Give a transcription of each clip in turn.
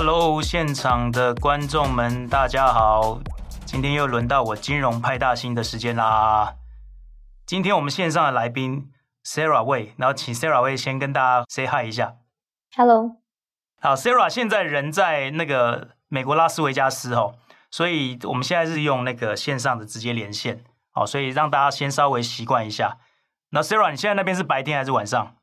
Hello，现场的观众们，大家好！今天又轮到我金融派大星的时间啦。今天我们线上的来宾 Sarah Wei，然后请 Sarah Wei 先跟大家 say hi 一下。Hello，好，Sarah 现在人在那个美国拉斯维加斯哦，所以我们现在是用那个线上的直接连线，好，所以让大家先稍微习惯一下。那 Sarah，你现在那边是白天还是晚上？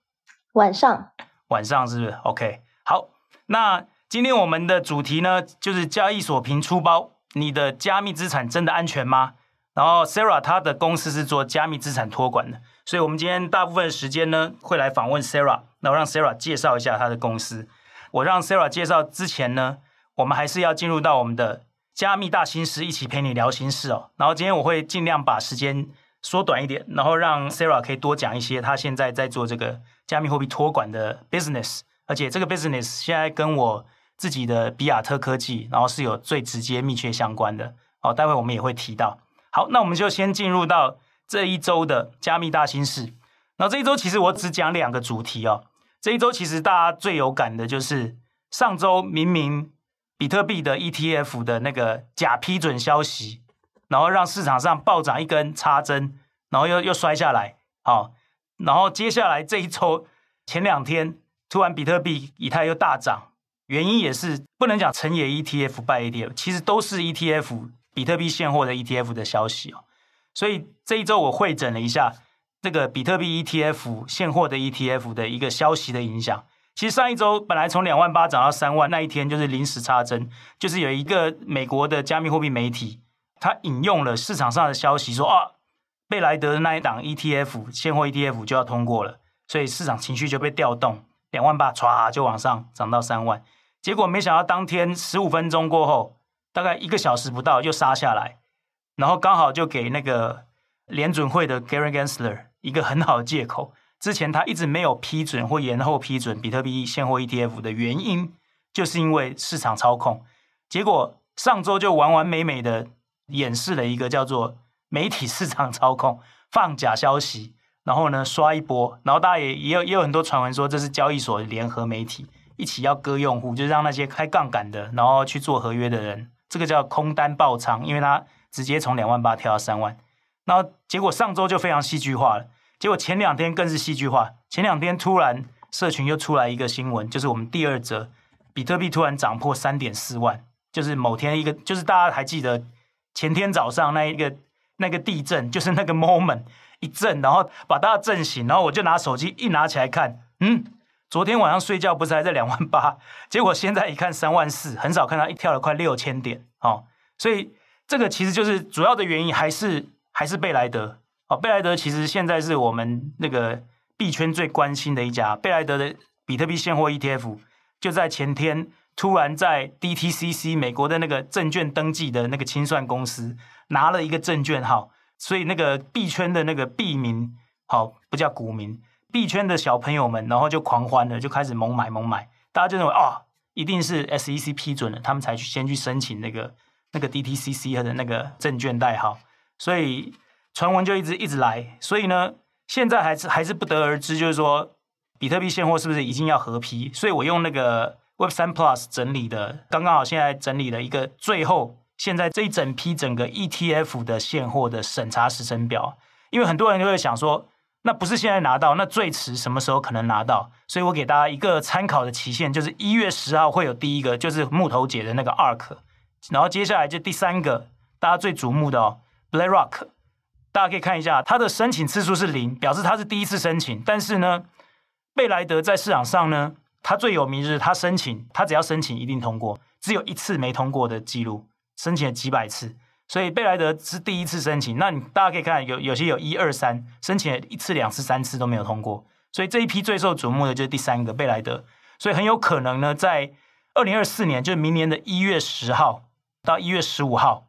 晚上。晚上是不是？OK，好，那。今天我们的主题呢，就是交易所平出包，你的加密资产真的安全吗？然后 Sarah 她的公司是做加密资产托管的，所以我们今天大部分时间呢，会来访问 Sarah，然后让 Sarah 介绍一下她的公司。我让 Sarah 介绍之前呢，我们还是要进入到我们的加密大心事，一起陪你聊心事哦。然后今天我会尽量把时间缩短一点，然后让 Sarah 可以多讲一些她现在在做这个加密货币托管的 business，而且这个 business 现在跟我。自己的比亚特科技，然后是有最直接密切相关的。好，待会我们也会提到。好，那我们就先进入到这一周的加密大心事。然后这一周其实我只讲两个主题哦。这一周其实大家最有感的就是上周明明比特币的 ETF 的那个假批准消息，然后让市场上暴涨一根插针，然后又又摔下来。好，然后接下来这一周前两天突然比特币、以太又大涨。原因也是不能讲成也 ETF 败 ETF，其实都是 ETF 比特币现货的 ETF 的消息哦。所以这一周我汇整了一下这个比特币 ETF 现货的 ETF 的一个消息的影响。其实上一周本来从两万八涨到三万，那一天就是临时插针，就是有一个美国的加密货币媒体，他引用了市场上的消息说啊，贝莱德的那一档 ETF 现货 ETF 就要通过了，所以市场情绪就被调动，两万八唰就往上涨到三万。结果没想到，当天十五分钟过后，大概一个小时不到又杀下来，然后刚好就给那个联准会的 Gary Gensler 一个很好的借口。之前他一直没有批准或延后批准比特币现货 ETF 的原因，就是因为市场操控。结果上周就完完美美的演示了一个叫做媒体市场操控，放假消息，然后呢刷一波，然后大家也也有也有很多传闻说这是交易所联合媒体。一起要割用户，就是让那些开杠杆的，然后去做合约的人，这个叫空单爆仓，因为他直接从两万八跳到三万。然后结果上周就非常戏剧化了，结果前两天更是戏剧化。前两天突然社群又出来一个新闻，就是我们第二则，比特币突然涨破三点四万，就是某天一个，就是大家还记得前天早上那一个那个地震，就是那个 moment 一震，然后把大家震醒，然后我就拿手机一拿起来看，嗯。昨天晚上睡觉不是还在两万八，结果现在一看三万四，很少看到一跳了快六千点哦，所以这个其实就是主要的原因还是还是贝莱德哦，贝莱德其实现在是我们那个币圈最关心的一家，贝莱德的比特币现货 ETF 就在前天突然在 DTCC 美国的那个证券登记的那个清算公司拿了一个证券号，所以那个币圈的那个币名好、哦、不叫股民。币圈的小朋友们，然后就狂欢了，就开始猛买猛买。大家就认为啊、一定是 SEC 批准了，他们才去先去申请那个那个 DTCC 的那个证券代号。所以传闻就一直一直来。所以呢，现在还是还是不得而知，就是说比特币现货是不是已经要合批？所以我用那个 Web3 Plus 整理的，刚刚好现在整理了一个最后现在这一整批整个 ETF 的现货的审查时程表。因为很多人就会想说。那不是现在拿到，那最迟什么时候可能拿到？所以我给大家一个参考的期限，就是一月十号会有第一个，就是木头姐的那个 ARK，然后接下来就第三个，大家最瞩目的哦，BlackRock，大家可以看一下，它的申请次数是零，表示它是第一次申请。但是呢，贝莱德在市场上呢，它最有名就是它申请，它只要申请一定通过，只有一次没通过的记录，申请了几百次。所以贝莱德是第一次申请，那你大家可以看有有些有一二三申请一次两次三次都没有通过，所以这一批最受瞩目的就是第三个贝莱德，所以很有可能呢，在二零二四年就是明年的一月十号到一月十五号，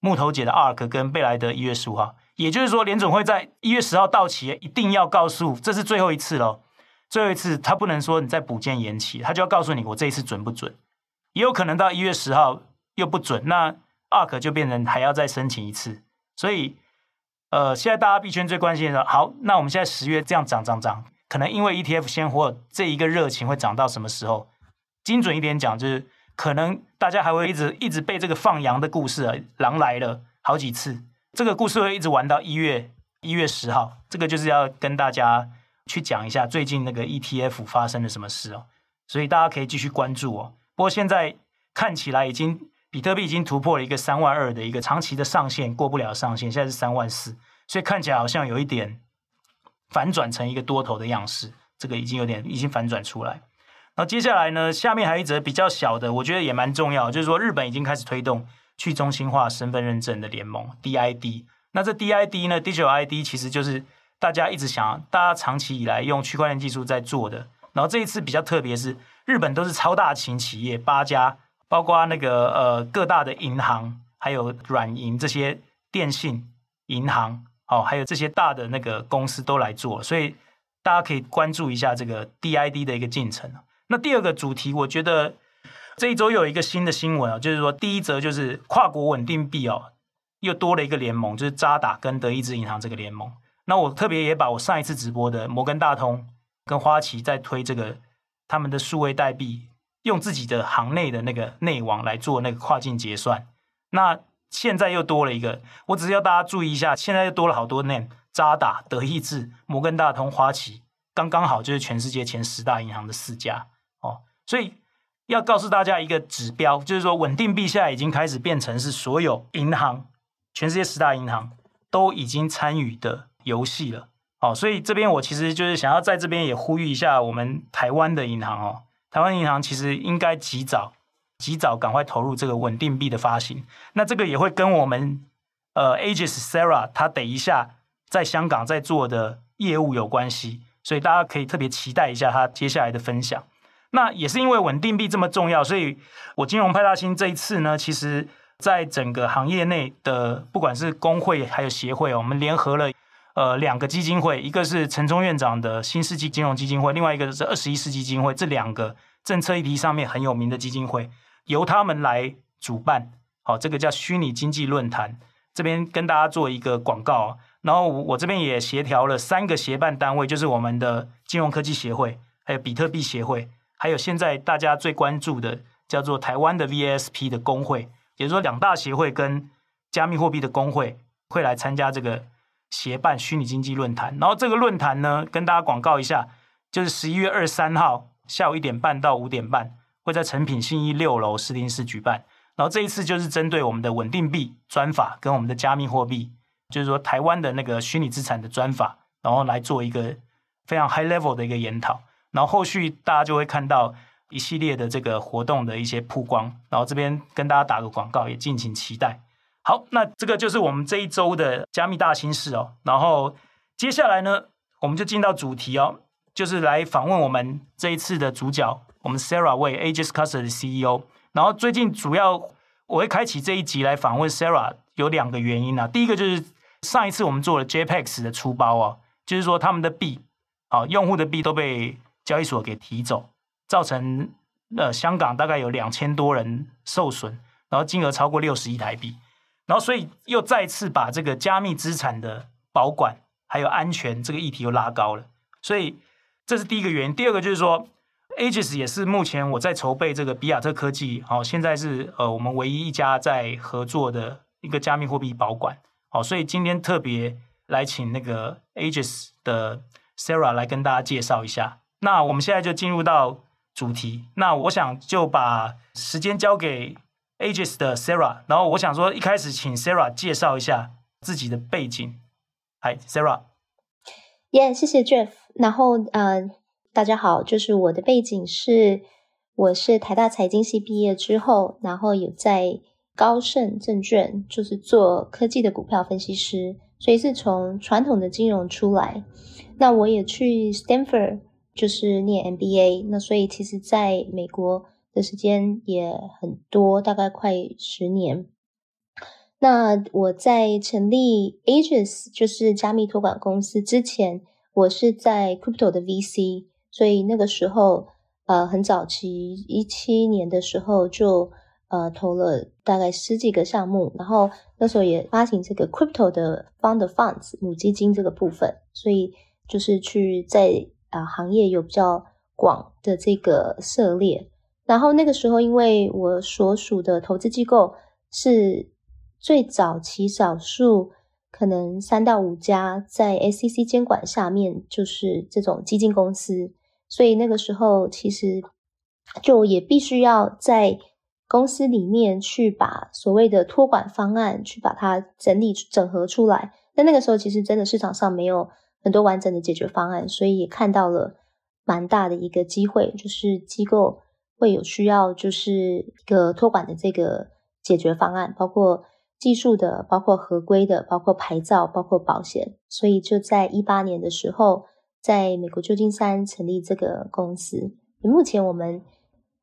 木头姐的 ARK 跟贝莱德一月十五号，也就是说联准会在一月十号到期，一定要告诉这是最后一次喽，最后一次他不能说你再补件延期，他就要告诉你我这一次准不准，也有可能到一月十号又不准那。ARK 就变成还要再申请一次，所以，呃，现在大家币圈最关心的是，好，那我们现在十月这样涨涨涨，可能因为 ETF 现货这一个热情会涨到什么时候？精准一点讲，就是可能大家还会一直一直被这个放羊的故事啊，狼来了好几次，这个故事会一直玩到一月一月十号，这个就是要跟大家去讲一下最近那个 ETF 发生了什么事哦，所以大家可以继续关注哦。不过现在看起来已经比特币已经突破了一个三万二的一个长期的上限，过不了上限，现在是三万四，所以看起来好像有一点反转成一个多头的样式，这个已经有点已经反转出来。然后接下来呢，下面还有一则比较小的，我觉得也蛮重要，就是说日本已经开始推动去中心化身份认证的联盟 DID。那这 DID 呢，Digital ID 其实就是大家一直想，大家长期以来用区块链技术在做的。然后这一次比较特别是，日本都是超大型企业，八家，包括那个呃各大的银行，还有软银这些电信银行，哦，还有这些大的那个公司都来做，所以大家可以关注一下这个 DID 的一个进程。那第二个主题，我觉得这一周有一个新的新闻啊，就是说第一则就是跨国稳定币哦，又多了一个联盟，就是渣打跟德意志银行这个联盟。那我特别也把我上一次直播的摩根大通跟花旗在推这个他们的数位代币，用自己的行内的那个内网来做那个跨境结算。那现在又多了一个，我只是要大家注意一下，现在又多了好多 name，渣打、德意志、摩根大通、花旗，刚刚好就是全世界前十大银行的四家哦。所以要告诉大家一个指标，就是说稳定币现在已经开始变成是所有银行，全世界十大银行都已经参与的游戏了。哦，所以这边我其实就是想要在这边也呼吁一下我们台湾的银行哦，台湾银行其实应该及早、及早赶快投入这个稳定币的发行。那这个也会跟我们呃，ages Sarah 他等一下在香港在做的业务有关系，所以大家可以特别期待一下他接下来的分享。那也是因为稳定币这么重要，所以我金融派大星这一次呢，其实在整个行业内的不管是工会还有协会，我们联合了呃两个基金会，一个是陈忠院长的新世纪金融基金会，另外一个是二十一世纪基金会，这两个政策议题上面很有名的基金会，由他们来主办，好，这个叫虚拟经济论坛，这边跟大家做一个广告，然后我这边也协调了三个协办单位，就是我们的金融科技协会，还有比特币协会。还有现在大家最关注的叫做台湾的 VSP 的工会，也就是说两大协会跟加密货币的工会会来参加这个协办虚拟经济论坛。然后这个论坛呢，跟大家广告一下，就是十一月二十三号下午一点半到五点半，会在诚品信义六楼试听室举办。然后这一次就是针对我们的稳定币专法跟我们的加密货币，就是说台湾的那个虚拟资产的专法，然后来做一个非常 high level 的一个研讨。然后后续大家就会看到一系列的这个活动的一些曝光，然后这边跟大家打个广告，也敬请期待。好，那这个就是我们这一周的加密大新事哦。然后接下来呢，我们就进到主题哦，就是来访问我们这一次的主角，我们 Sarah Wei Aegis Custody 的 CEO。然后最近主要我会开启这一集来访问 Sarah，有两个原因啊。第一个就是上一次我们做了 JPEX 的出包哦，就是说他们的币啊，用户的币都被交易所给提走，造成呃香港大概有两千多人受损，然后金额超过六十亿台币，然后所以又再次把这个加密资产的保管还有安全这个议题又拉高了，所以这是第一个原因。第二个就是说，Aegis 也是目前我在筹备这个比亚特科技，好，现在是呃我们唯一一家在合作的一个加密货币保管，好，所以今天特别来请那个 Aegis 的 Sarah 来跟大家介绍一下。那我们现在就进入到主题。那我想就把时间交给 Aegis 的 Sarah，然后我想说，一开始请 Sarah 介绍一下自己的背景。嗨，Sarah。耶，谢谢 Jeff。然后呃，大家好，就是我的背景是，我是台大财经系毕业之后，然后有在高盛证券就是做科技的股票分析师，所以是从传统的金融出来。那我也去 Stanford。就是念 MBA，那所以其实在美国的时间也很多，大概快十年。那我在成立 Ages 就是加密托管公司之前，我是在 Crypto 的 VC，所以那个时候呃很早期一七年的时候就呃投了大概十几个项目，然后那时候也发行这个 Crypto 的 Fund Funds 母基金这个部分，所以就是去在。啊，行业有比较广的这个涉猎，然后那个时候，因为我所属的投资机构是最早期少数，可能三到五家在 SEC 监管下面，就是这种基金公司，所以那个时候其实就也必须要在公司里面去把所谓的托管方案去把它整理整合出来。但那个时候其实真的市场上没有很多完整的解决方案，所以也看到了蛮大的一个机会，就是机构。会有需要，就是一个托管的这个解决方案，包括技术的，包括合规的，包括牌照，包括保险。所以就在一八年的时候，在美国旧金山成立这个公司。目前我们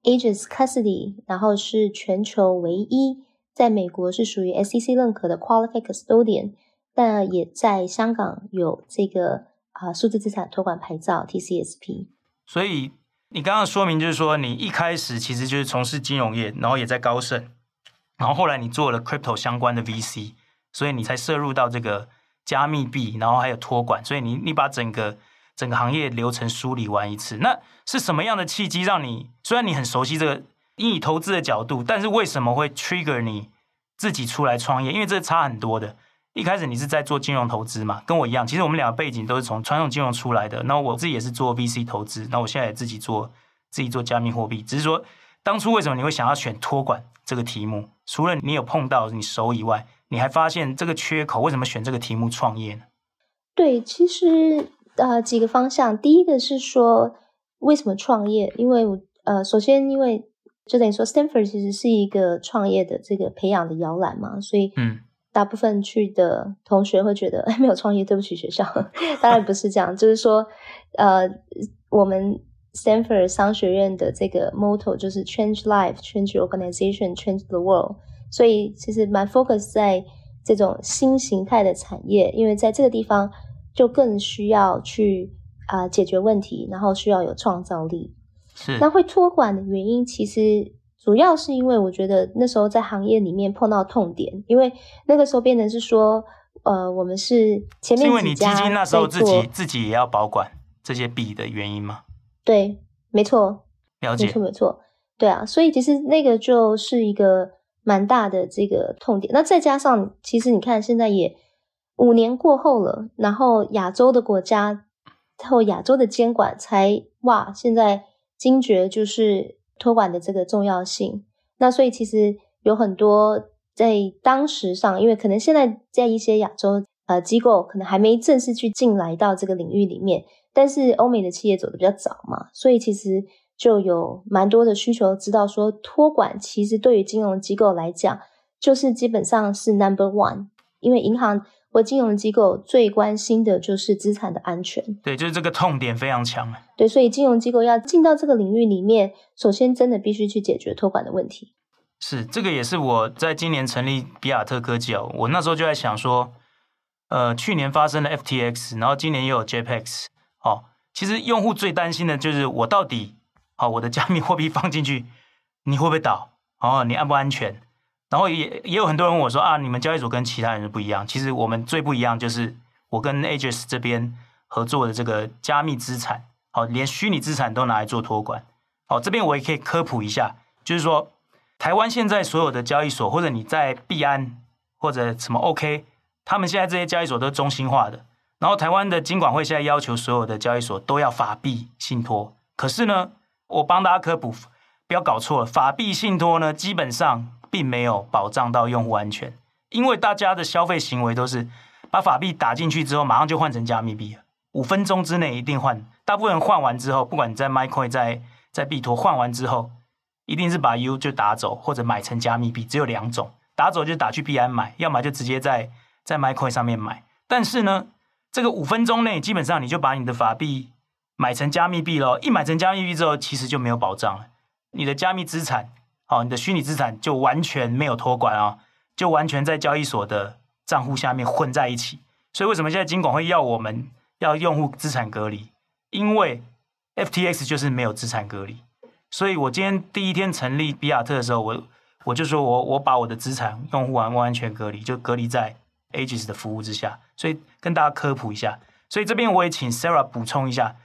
Ages Custody，然后是全球唯一在美国是属于 SEC 认可的 Qualified Custodian，但也在香港有这个啊数字资产托管牌照 TCSP。所以。你刚刚说明就是说，你一开始其实就是从事金融业，然后也在高盛，然后后来你做了 crypto 相关的 VC，所以你才涉入到这个加密币，然后还有托管，所以你你把整个整个行业流程梳理完一次。那是什么样的契机让你？虽然你很熟悉这个，以投资的角度，但是为什么会 trigger 你自己出来创业？因为这差很多的。一开始你是在做金融投资嘛，跟我一样。其实我们两个背景都是从传统金融出来的。那我自己也是做 VC 投资，那我现在也自己做自己做加密货币。只是说，当初为什么你会想要选托管这个题目？除了你有碰到你熟以外，你还发现这个缺口，为什么选这个题目创业呢？对，其实呃几个方向。第一个是说为什么创业？因为呃首先因为就等于说 Stanford 其实是一个创业的这个培养的摇篮嘛，所以嗯。大部分去的同学会觉得，哎，没有创业，对不起学校。当然不是这样，就是说，呃，我们 Stanford 商学院的这个 motto 就是 Change Life, Change Organization, Change the World。所以其实蛮 focus 在这种新形态的产业，因为在这个地方就更需要去啊、呃、解决问题，然后需要有创造力。是。那会托管的原因，其实。主要是因为我觉得那时候在行业里面碰到痛点，因为那个时候变成是说，呃，我们是前面因为你基金那时候自己自己也要保管这些币的原因吗？对，没错，了解，没错没错，对啊，所以其实那个就是一个蛮大的这个痛点。那再加上，其实你看现在也五年过后了，然后亚洲的国家然后亚洲的监管才哇，现在惊觉就是。托管的这个重要性，那所以其实有很多在当时上，因为可能现在在一些亚洲呃机构可能还没正式去进来到这个领域里面，但是欧美的企业走得比较早嘛，所以其实就有蛮多的需求，知道说托管其实对于金融机构来讲，就是基本上是 number one，因为银行。我金融机构最关心的就是资产的安全，对，就是这个痛点非常强。对，所以金融机构要进到这个领域里面，首先真的必须去解决托管的问题。是，这个也是我在今年成立比亚特科技哦，我那时候就在想说，呃，去年发生了 FTX，然后今年又有 JPEX，哦，其实用户最担心的就是我到底，好、哦，我的加密货币放进去，你会不会倒？哦，你安不安全？然后也也有很多人问我说啊，你们交易所跟其他人不一样。其实我们最不一样就是我跟 Aegis 这边合作的这个加密资产，好，连虚拟资产都拿来做托管。好，这边我也可以科普一下，就是说台湾现在所有的交易所，或者你在币安或者什么 OK，他们现在这些交易所都是中心化的。然后台湾的金管会现在要求所有的交易所都要法币信托。可是呢，我帮大家科普，不要搞错了，法币信托呢，基本上。并没有保障到用户安全，因为大家的消费行为都是把法币打进去之后，马上就换成加密币，五分钟之内一定换。大部分人换完之后，不管你在 MyCoin 在在币托换完之后，一定是把 U 就打走，或者买成加密币，只有两种，打走就打去币安买，要么就直接在在 MyCoin 上面买。但是呢，这个五分钟内基本上你就把你的法币买成加密币咯，一买成加密币之后，其实就没有保障了，你的加密资产。好，你的虚拟资产就完全没有托管啊，就完全在交易所的账户下面混在一起。所以为什么现在金管会要我们要用户资产隔离？因为 FTX 就是没有资产隔离。所以我今天第一天成立比亚特的时候，我我就说我我把我的资产用户完完全隔离，就隔离在 Aegis 的服务之下。所以跟大家科普一下。所以这边我也请 Sarah 补充一下。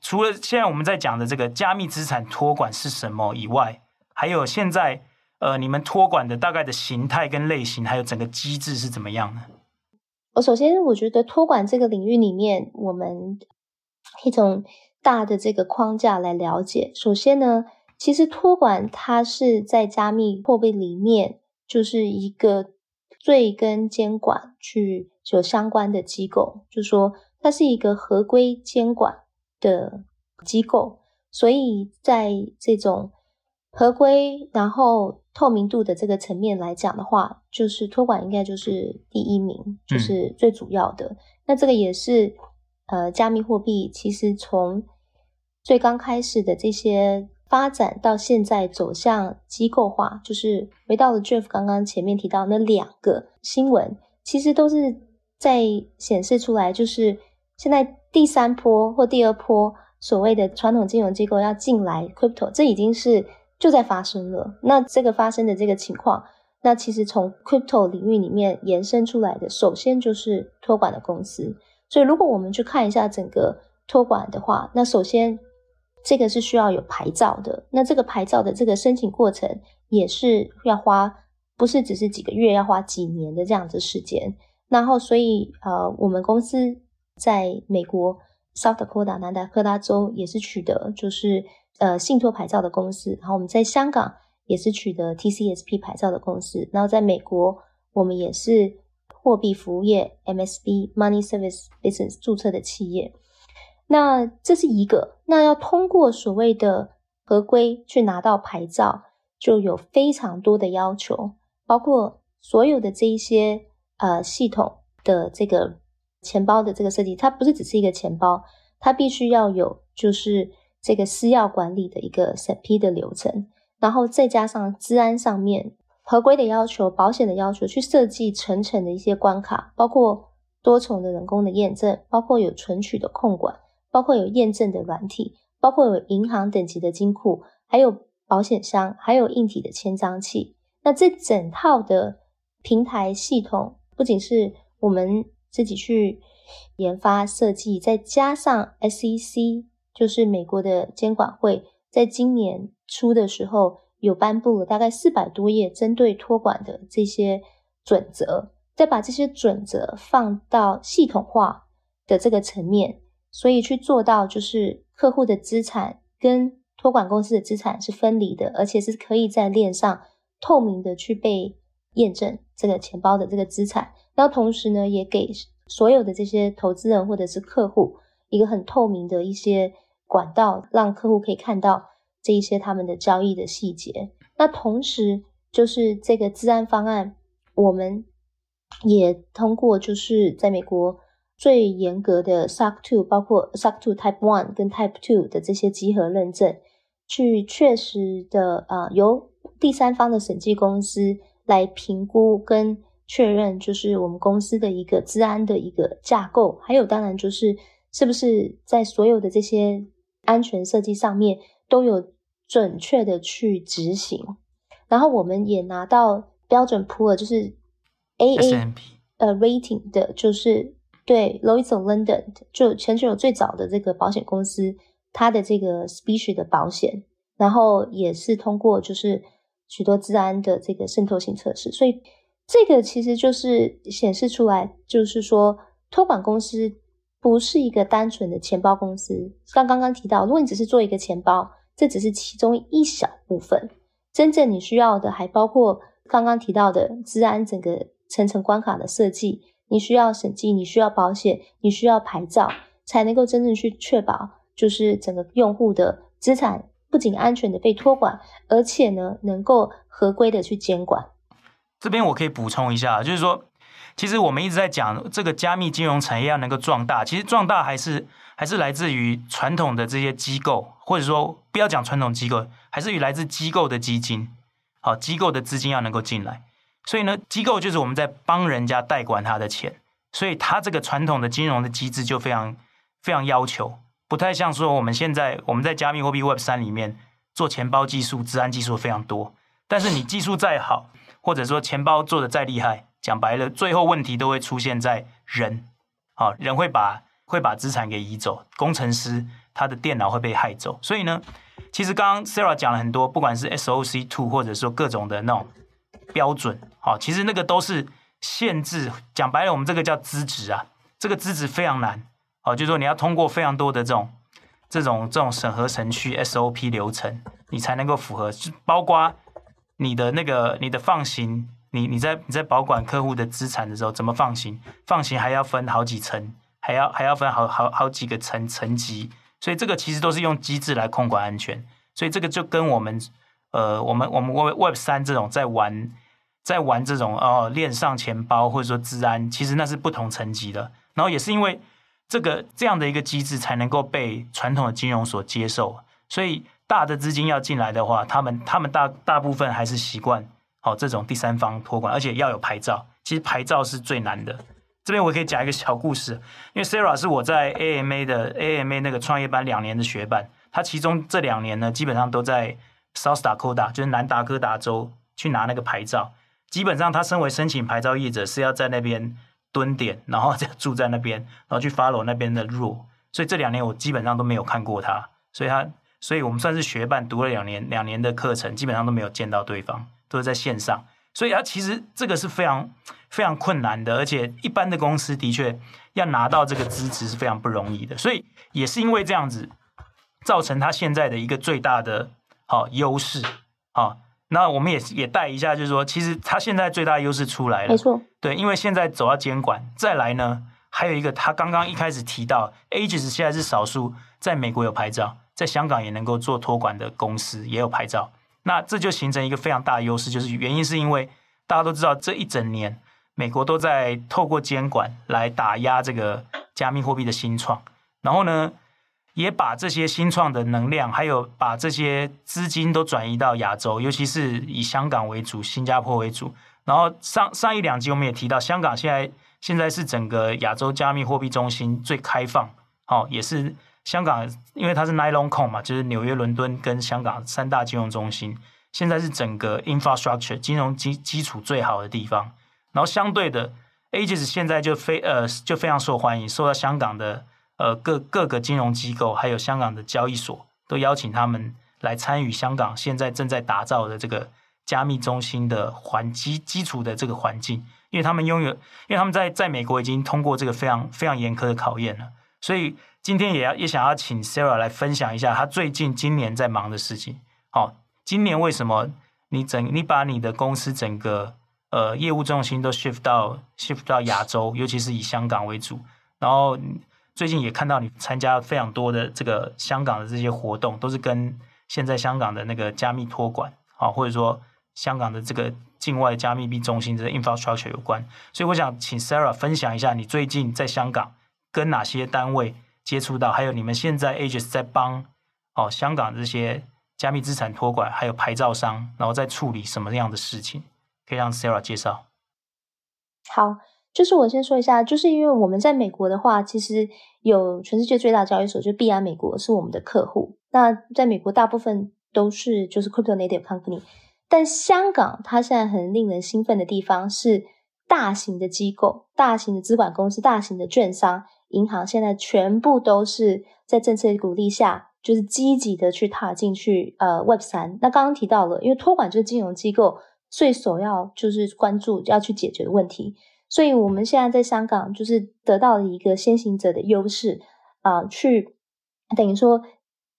除了现在我们在讲的这个加密资产托管是什么以外，还有现在呃，你们托管的大概的形态跟类型，还有整个机制是怎么样呢？我首先我觉得托管这个领域里面，我们一种大的这个框架来了解。首先呢，其实托管它是在加密货币里面就是一个最跟监管去有相关的机构，就说它是一个合规监管的机构，所以在这种合规然后透明度的这个层面来讲的话，就是托管应该就是第一名，就是最主要的。嗯、那这个也是呃，加密货币其实从最刚开始的这些发展到现在走向机构化，就是回到了 Jeff 刚刚前面提到那两个新闻，其实都是在显示出来，就是现在第三波或第二波所谓的传统金融机构要进来 Crypto，这已经是。就在发生了，那这个发生的这个情况，那其实从 crypto 领域里面延伸出来的，首先就是托管的公司。所以如果我们去看一下整个托管的话，那首先这个是需要有牌照的，那这个牌照的这个申请过程也是要花，不是只是几个月，要花几年的这样子时间。然后所以呃，我们公司在美国 South Dakota 南达科他州也是取得就是。呃，信托牌照的公司，然后我们在香港也是取得 TCSP 牌照的公司，然后在美国我们也是货币服务业 MSB Money Service Business 注册的企业。那这是一个，那要通过所谓的合规去拿到牌照，就有非常多的要求，包括所有的这一些呃系统的这个钱包的这个设计，它不是只是一个钱包，它必须要有就是。这个私钥管理的一个审批的流程，然后再加上治安上面合规的要求、保险的要求，去设计层层的一些关卡，包括多重的人工的验证，包括有存取的控管，包括有验证的软体，包括有银行等级的金库，还有保险箱，还有硬体的签章器。那这整套的平台系统，不仅是我们自己去研发设计，再加上 SEC。就是美国的监管会在今年初的时候有颁布了大概四百多页针对托管的这些准则，再把这些准则放到系统化的这个层面，所以去做到就是客户的资产跟托管公司的资产是分离的，而且是可以在链上透明的去被验证这个钱包的这个资产，然后同时呢也给所有的这些投资人或者是客户一个很透明的一些。管道让客户可以看到这一些他们的交易的细节。那同时就是这个资安方案，我们也通过就是在美国最严格的 SOC 2，包括 SOC 2 Type One 跟 Type Two 的这些集合认证，去确实的啊、由第三方的审计公司来评估跟确认，就是我们公司的一个资安的一个架构，还有当然就是是不是在所有的这些。安全设计上面都有准确的去执行，然后我们也拿到标准普尔就是 AA 呃 rating 的，就是对 Lloyd's of London 就全球最早的这个保险公司，它的这个 species 的保险，然后也是通过就是许多治安的这个渗透性测试，所以这个其实就是显示出来，就是说托管公司。不是一个单纯的钱包公司。刚刚刚提到，如果你只是做一个钱包，这只是其中一小部分。真正你需要的还包括刚刚提到的资安整个层层关卡的设计。你需要审计，你需要保险，你需要牌照，才能够真正去确保，就是整个用户的资产不仅安全的被托管，而且呢，能够合规的去监管。这边我可以补充一下，就是说。其实我们一直在讲这个加密金融产业要能够壮大，其实壮大还是还是来自于传统的这些机构，或者说不要讲传统机构，还是与来自机构的基金，好，机构的资金要能够进来。所以呢，机构就是我们在帮人家代管他的钱，所以他这个传统的金融的机制就非常非常要求，不太像说我们现在我们在加密货币 Web 三里面做钱包技术、治安技术非常多，但是你技术再好，或者说钱包做的再厉害。讲白了，最后问题都会出现在人，啊，人会把会把资产给移走，工程师他的电脑会被害走。所以呢，其实刚刚 Sarah 讲了很多，不管是 SOC two 或者说各种的那种标准，好，其实那个都是限制。讲白了，我们这个叫资质啊，这个资质非常难，好，就是说你要通过非常多的这种这种这种审核程序 SOP 流程，你才能够符合，包括你的那个你的放行。你你在你在保管客户的资产的时候，怎么放行？放行还要分好几层，还要还要分好好好几个层层级，所以这个其实都是用机制来控管安全。所以这个就跟我们呃，我们我们 Web Web 三这种在玩在玩这种哦链上钱包或者说治安，其实那是不同层级的。然后也是因为这个这样的一个机制，才能够被传统的金融所接受。所以大的资金要进来的话，他们他们大大部分还是习惯。哦，这种第三方托管，而且要有牌照。其实牌照是最难的。这边我可以讲一个小故事，因为 Sarah 是我在 AMA 的 AMA 那个创业班两年的学伴，他其中这两年呢，基本上都在 South Dakota，就是南达科达州去拿那个牌照。基本上他身为申请牌照业者，是要在那边蹲点，然后再住在那边，然后去 follow 那边的 rule。所以这两年我基本上都没有看过他，所以他，所以我们算是学伴，读了两年两年的课程，基本上都没有见到对方。都是在线上，所以啊，其实这个是非常非常困难的，而且一般的公司的确要拿到这个资质是非常不容易的，所以也是因为这样子，造成他现在的一个最大的好优势啊。那我们也也带一下，就是说，其实他现在最大的优势出来了，没错，对，因为现在走到监管，再来呢，还有一个他刚刚一开始提到，Aegis 现在是少数在美国有牌照，在香港也能够做托管的公司也有牌照。那这就形成一个非常大的优势，就是原因是因为大家都知道，这一整年美国都在透过监管来打压这个加密货币的新创，然后呢，也把这些新创的能量，还有把这些资金都转移到亚洲，尤其是以香港为主、新加坡为主。然后上上一两集我们也提到，香港现在现在是整个亚洲加密货币中心最开放，好，也是。香港因为它是 Nylon Con 嘛，就是纽约、伦敦跟香港三大金融中心，现在是整个 infrastructure 金融基基础最好的地方。然后相对的，Aegis 现在就非呃就非常受欢迎，受到香港的呃各各个金融机构还有香港的交易所都邀请他们来参与香港现在正在打造的这个加密中心的环基基础的这个环境，因为他们拥有，因为他们在在美国已经通过这个非常非常严苛的考验了，所以。今天也要也想要请 Sarah 来分享一下她最近今年在忙的事情。好，今年为什么你整你把你的公司整个呃业务重心都 shift 到 shift 到亚洲，尤其是以香港为主。然后最近也看到你参加非常多的这个香港的这些活动，都是跟现在香港的那个加密托管啊，或者说香港的这个境外加密币中心的 infrastructure 有关。所以我想请 Sarah 分享一下你最近在香港跟哪些单位。接触到，还有你们现在 AGES 在帮哦香港这些加密资产托管，还有牌照商，然后在处理什么样的事情？可以让 Sarah 介绍。好，就是我先说一下，就是因为我们在美国的话，其实有全世界最大交易所，就是币安美国是我们的客户。那在美国大部分都是就是 Crypto Native Company，但香港它现在很令人兴奋的地方是大型的机构、大型的资管公司、大型的券商。银行现在全部都是在政策鼓励下，就是积极的去踏进去呃 Web 三。那刚刚提到了，因为托管就是金融机构最首要就是关注要去解决的问题，所以我们现在在香港就是得到了一个先行者的优势啊、去等于说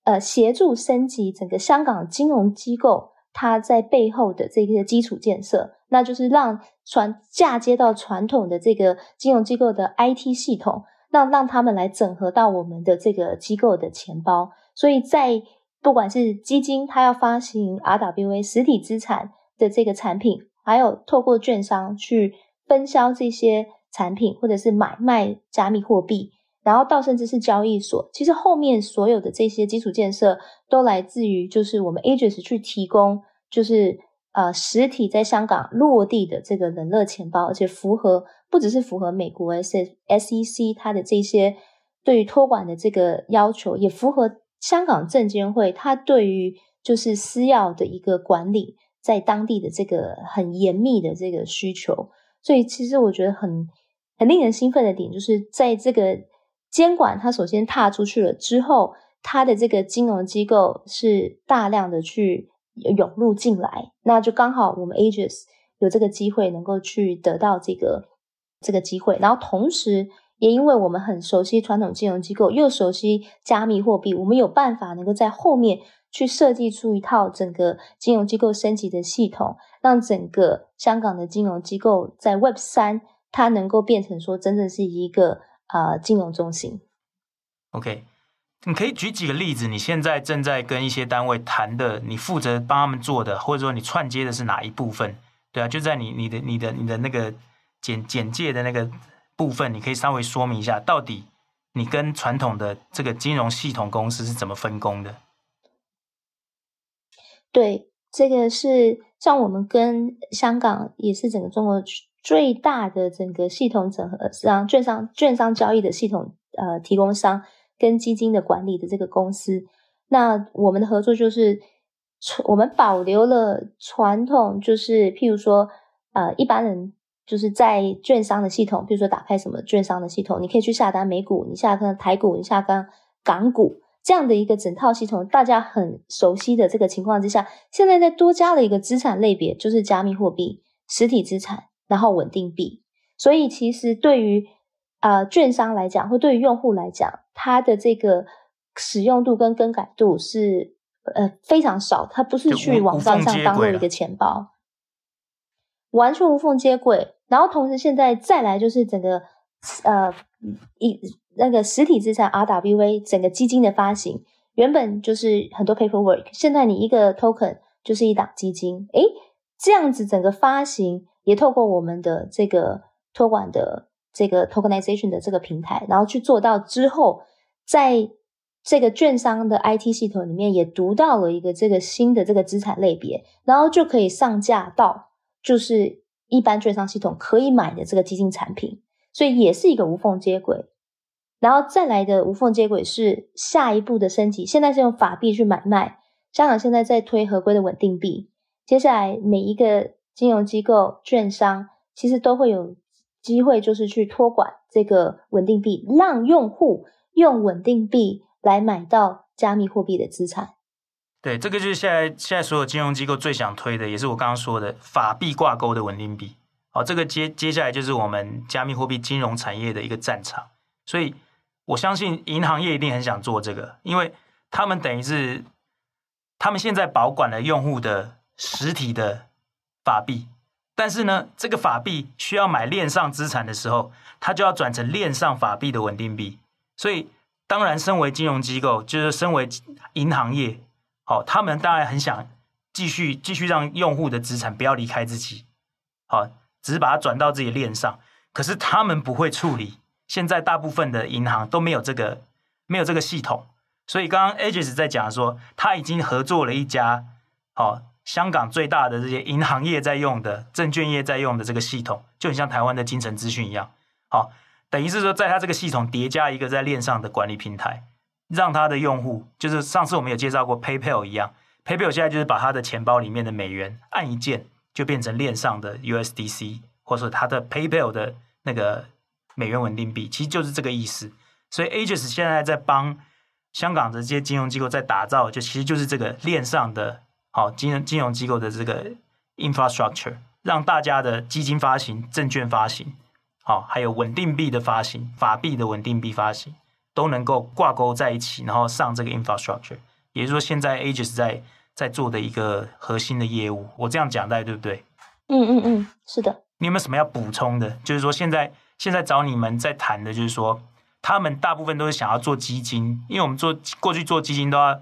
呃协助升级整个香港金融机构它在背后的这个基础建设，那就是让传嫁接到传统的这个金融机构的 IT 系统。让让他们来整合到我们的这个机构的钱包，所以在不管是基金，它要发行 RWA 实体资产的这个产品，还有透过券商去分销这些产品，或者是买卖加密货币，然后到甚至是交易所，其实后面所有的这些基础建设都来自于就是我们 Aegis 去提供，就是。呃，实体在香港落地的这个冷热钱包，而且符合不只是符合美国 S S E C 它的这些对于托管的这个要求，也符合香港证监会它对于就是私钥的一个管理，在当地的这个很严密的这个需求。所以，其实我觉得很很令人兴奋的点，就是在这个监管它首先踏出去了之后，它的这个金融机构是大量的去涌入进来，那就刚好我们 Aegis 有这个机会能够去得到这个这个机会，然后同时也因为我们很熟悉传统金融机构，又熟悉加密货币，我们有办法能够在后面去设计出一套整个金融机构升级的系统，让整个香港的金融机构在 Web 三它能够变成说真正是一个呃金融中心。OK。你可以举几个例子？你现在正在跟一些单位谈的，你负责帮他们做的，或者说你串接的是哪一部分？对啊，就在你你的你的你的那个简简介的那个部分，你可以稍微说明一下，到底你跟传统的这个金融系统公司是怎么分工的？对，这个是像我们跟香港也是整个中国最大的整个系统整合，让券商券商交易的系统呃提供商。跟基金的管理的这个公司，那我们的合作就是，我们保留了传统，就是譬如说，呃，一般人就是在券商的系统，比如说打开什么券商的系统，你可以去下单美股，你下单台股，你下单港股这样的一个整套系统，大家很熟悉的这个情况之下，现在再多加了一个资产类别，就是加密货币、实体资产，然后稳定币，所以其实对于呃，券商来讲，或对于用户来讲，它的这个使用度跟更改度是呃非常少，它不是去网站上当做一个钱包，完全无缝接轨。然后同时现在再来就是整个呃一那个实体资产 RWA 整个基金的发行，原本就是很多 paperwork，现在你一个 token 就是一档基金，诶，这样子整个发行也透过我们的这个托管的。这个 tokenization 的这个平台，然后去做到之后，在这个券商的 IT 系统里面也读到了一个这个新的这个资产类别，然后就可以上架到就是一般券商系统可以买的这个基金产品，所以也是一个无缝接轨。然后再来的无缝接轨是下一步的升级，现在是用法币去买卖，香港现在在推合规的稳定币，接下来每一个金融机构、券商其实都会有。机会就是去托管这个稳定币，让用户用稳定币来买到加密货币的资产。对，这个就是现在现在所有金融机构最想推的，也是我刚刚说的法币挂钩的稳定币。好，这个接接下来就是我们加密货币金融产业的一个战场。所以我相信银行业一定很想做这个，因为他们等于是他们现在保管了用户的实体的法币。但是呢，这个法币需要买链上资产的时候，它就要转成链上法币的稳定币。所以，当然，身为金融机构，就是身为银行业，好，他们当然很想继续继续让用户的资产不要离开自己，好，只是把它转到自己链上。可是他们不会处理，现在大部分的银行都没有这个没有这个系统。所以，刚刚 Aegis 在讲说，他已经合作了一家，好。香港最大的这些银行业在用的、证券业在用的这个系统，就很像台湾的金城资讯一样。好，等于是说，在它这个系统叠加一个在链上的管理平台，让它的用户，就是上次我们有介绍过 PayPal 一样，PayPal 现在就是把他的钱包里面的美元按一键，就变成链上的 USDC，或者说它的 PayPal 的那个美元稳定币，其实就是这个意思。所以 Aegis 现在在帮香港的这些金融机构在打造，就其实就是这个链上的。好，金融金融机构的这个 infrastructure，让大家的基金发行、证券发行，好，还有稳定币的发行、法币的稳定币发行，都能够挂钩在一起，然后上这个 infrastructure。也就是说，现在 Aegis 在在做的一个核心的业务。我这样讲，大家对不对？嗯嗯嗯，是的。你有没有什么要补充的？就是说，现在现在找你们在谈的，就是说，他们大部分都是想要做基金，因为我们做过去做基金都要。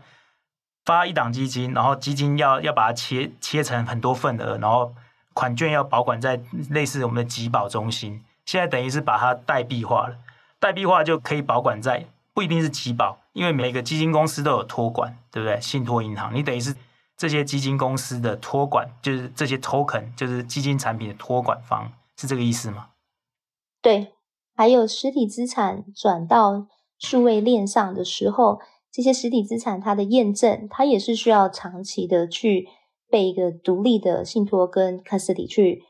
发一档基金，然后基金要要把它切切成很多份额，然后款券要保管在类似我们的集保中心。现在等于是把它代币化了，代币化就可以保管在不一定是集保，因为每个基金公司都有托管，对不对？信托银行，你等于是这些基金公司的托管，就是这些 token，就是基金产品的托管方，是这个意思吗？对，还有实体资产转到数位链上的时候。这些实体资产，它的验证，它也是需要长期的去被一个独立的信托跟 custody 去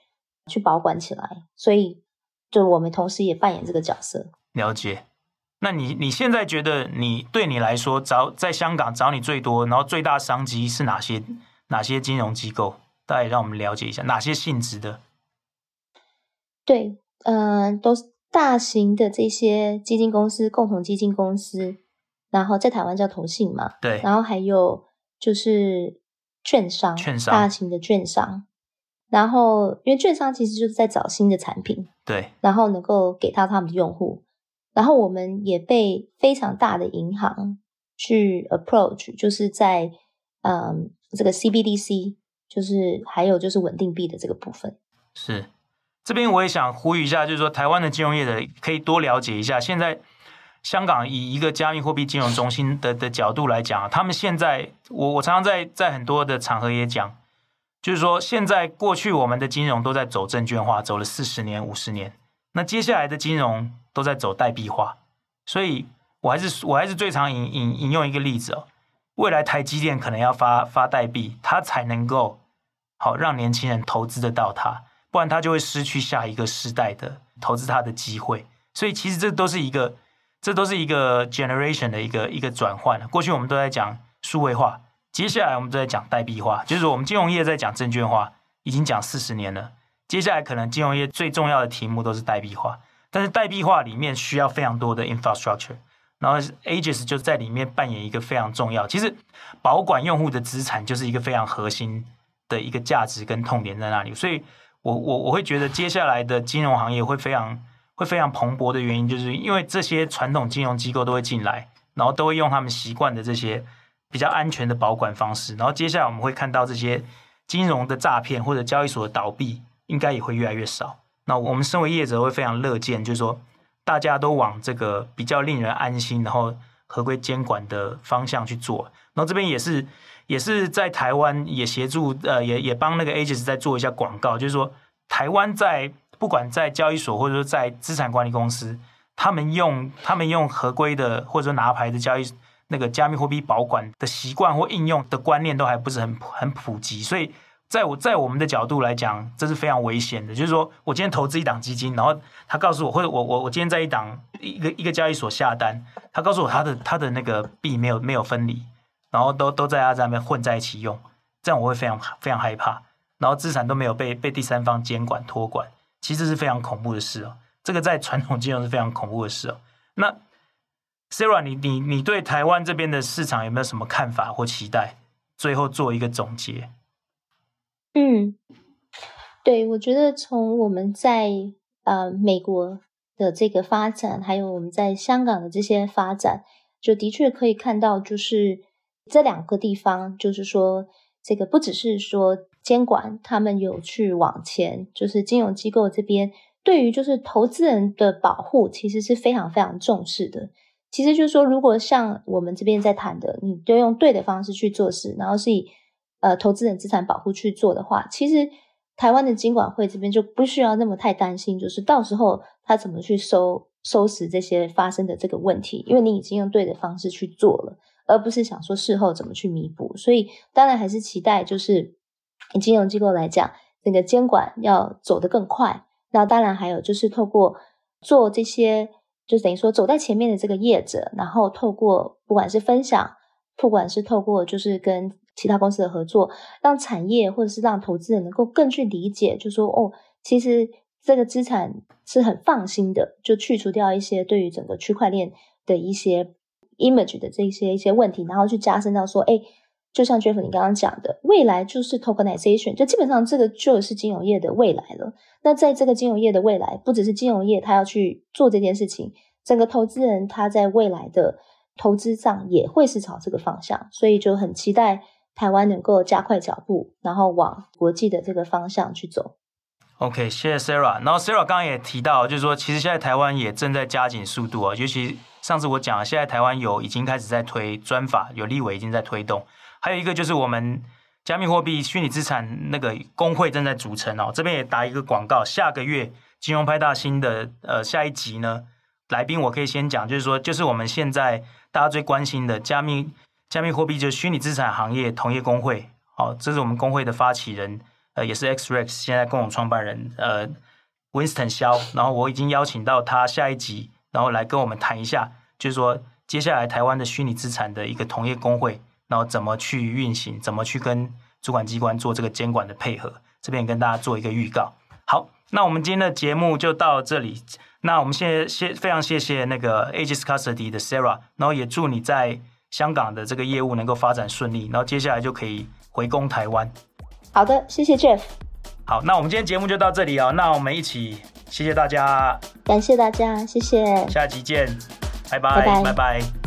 去保管起来，所以就我们同时也扮演这个角色。了解，那你你现在觉得你对你来说找在香港找你最多，然后最大商机是哪些哪些金融机构？大概让我们了解一下哪些性质的？对，嗯、呃，都是大型的这些基金公司、共同基金公司，然后在台湾叫投信嘛，对，然后还有就是券商，券商，大型的券商，然后因为券商其实就是在找新的产品，对，然后能够给到他们的用户。然后我们也被非常大的银行去 approach，就是在嗯这个 CBDC，就是还有就是稳定币的这个部分。是这边我也想呼吁一下，就是说台湾的金融业的可以多了解一下。现在香港以一个加密货币金融中心的的角度来讲，他们现在我我常常在在很多的场合也讲，就是说现在过去我们的金融都在走证券化，走了四十年五十年，那接下来的金融。都在走代币化，所以我还是我还是最常引引引用一个例子哦，未来台积电可能要发发代币，它才能够好让年轻人投资得到它，不然它就会失去下一个时代的投资它的机会。所以其实这都是一个这都是一个 generation 的一个一个转换。过去我们都在讲数位化，接下来我们都在讲代币化，就是我们金融业在讲证券化，已经讲四十年了，接下来可能金融业最重要的题目都是代币化。但是代币化里面需要非常多的 infrastructure，然后 Aegis 就在里面扮演一个非常重要。其实保管用户的资产就是一个非常核心的一个价值跟痛点在那里。所以我我我会觉得接下来的金融行业会非常会非常蓬勃的原因，就是因为这些传统金融机构都会进来，然后都会用他们习惯的这些比较安全的保管方式。然后接下来我们会看到这些金融的诈骗或者交易所的倒闭，应该也会越来越少。那我们身为业者会非常乐见，就是说大家都往这个比较令人安心，然后合规监管的方向去做。然后这边也是也是在台湾也协助呃也也帮那个 Aegis 在做一下广告，就是说台湾在不管在交易所或者说在资产管理公司，他们用他们用合规的或者说拿牌的交易那个加密货币保管的习惯或应用的观念都还不是很很普及，所以。在我在我们的角度来讲，这是非常危险的。就是说我今天投资一档基金，然后他告诉我，或者我我我今天在一档一个一个交易所下单，他告诉我他的他的那个币没有没有分离，然后都都在他在那边混在一起用，这样我会非常非常害怕。然后资产都没有被被第三方监管托管，其实是非常恐怖的事哦。这个在传统金融是非常恐怖的事哦。那 Sarah，你你你对台湾这边的市场有没有什么看法或期待？最后做一个总结。嗯，对，我觉得从我们在呃美国的这个发展，还有我们在香港的这些发展，就的确可以看到，就是这两个地方，就是说这个不只是说监管，他们有去往前，就是金融机构这边对于就是投资人的保护，其实是非常非常重视的。其实就是说，如果像我们这边在谈的，你都用对的方式去做事，然后是以。呃，投资人资产保护去做的话，其实台湾的金管会这边就不需要那么太担心，就是到时候他怎么去收收拾这些发生的这个问题，因为你已经用对的方式去做了，而不是想说事后怎么去弥补。所以当然还是期待，就是以金融机构来讲，那个监管要走得更快。那当然还有就是透过做这些，就等于说走在前面的这个业者，然后透过不管是分享，不管是透过就是跟。其他公司的合作，让产业或者是让投资人能够更去理解，就说哦，其实这个资产是很放心的，就去除掉一些对于整个区块链的一些 image 的这些一些问题，然后去加深到说，哎，就像 Jeff 你刚刚讲的，未来就是 tokenization，就基本上这个就是金融业的未来了。那在这个金融业的未来，不只是金融业他要去做这件事情，整个投资人他在未来的投资上也会是朝这个方向，所以就很期待。台湾能够加快脚步，然后往国际的这个方向去走。OK，谢谢 Sarah。然后 Sarah 刚刚也提到，就是说，其实现在台湾也正在加紧速度啊。尤其上次我讲了，现在台湾有已经开始在推专法，有立委已经在推动。还有一个就是我们加密货币虚拟资产那个公会正在组成哦。这边也打一个广告，下个月金融派大星的呃下一集呢，来宾我可以先讲，就是说，就是我们现在大家最关心的加密。加密货币就是虚拟资产行业同业公会，好，这是我们公会的发起人，呃，也是 XREX 现在共同创办人，呃，Winston 萧，然后我已经邀请到他下一集，然后来跟我们谈一下就是说接下来台湾的虚拟资产的一个同业公会，然后怎么去运行，怎么去跟主管机关做这个监管的配合，这边跟大家做一个预告。好，那我们今天的节目就到这里。那我们现在谢非常谢谢那个 Aegis Custody 的 Sarah，然后也祝你在香港的这个业务能够发展顺利，然后接下来就可以回攻台湾。好的，谢谢 Jeff。好，那我们今天节目就到这里啊，那我们一起谢谢大家，感谢大家，谢谢，下集见，拜拜，拜拜。拜拜。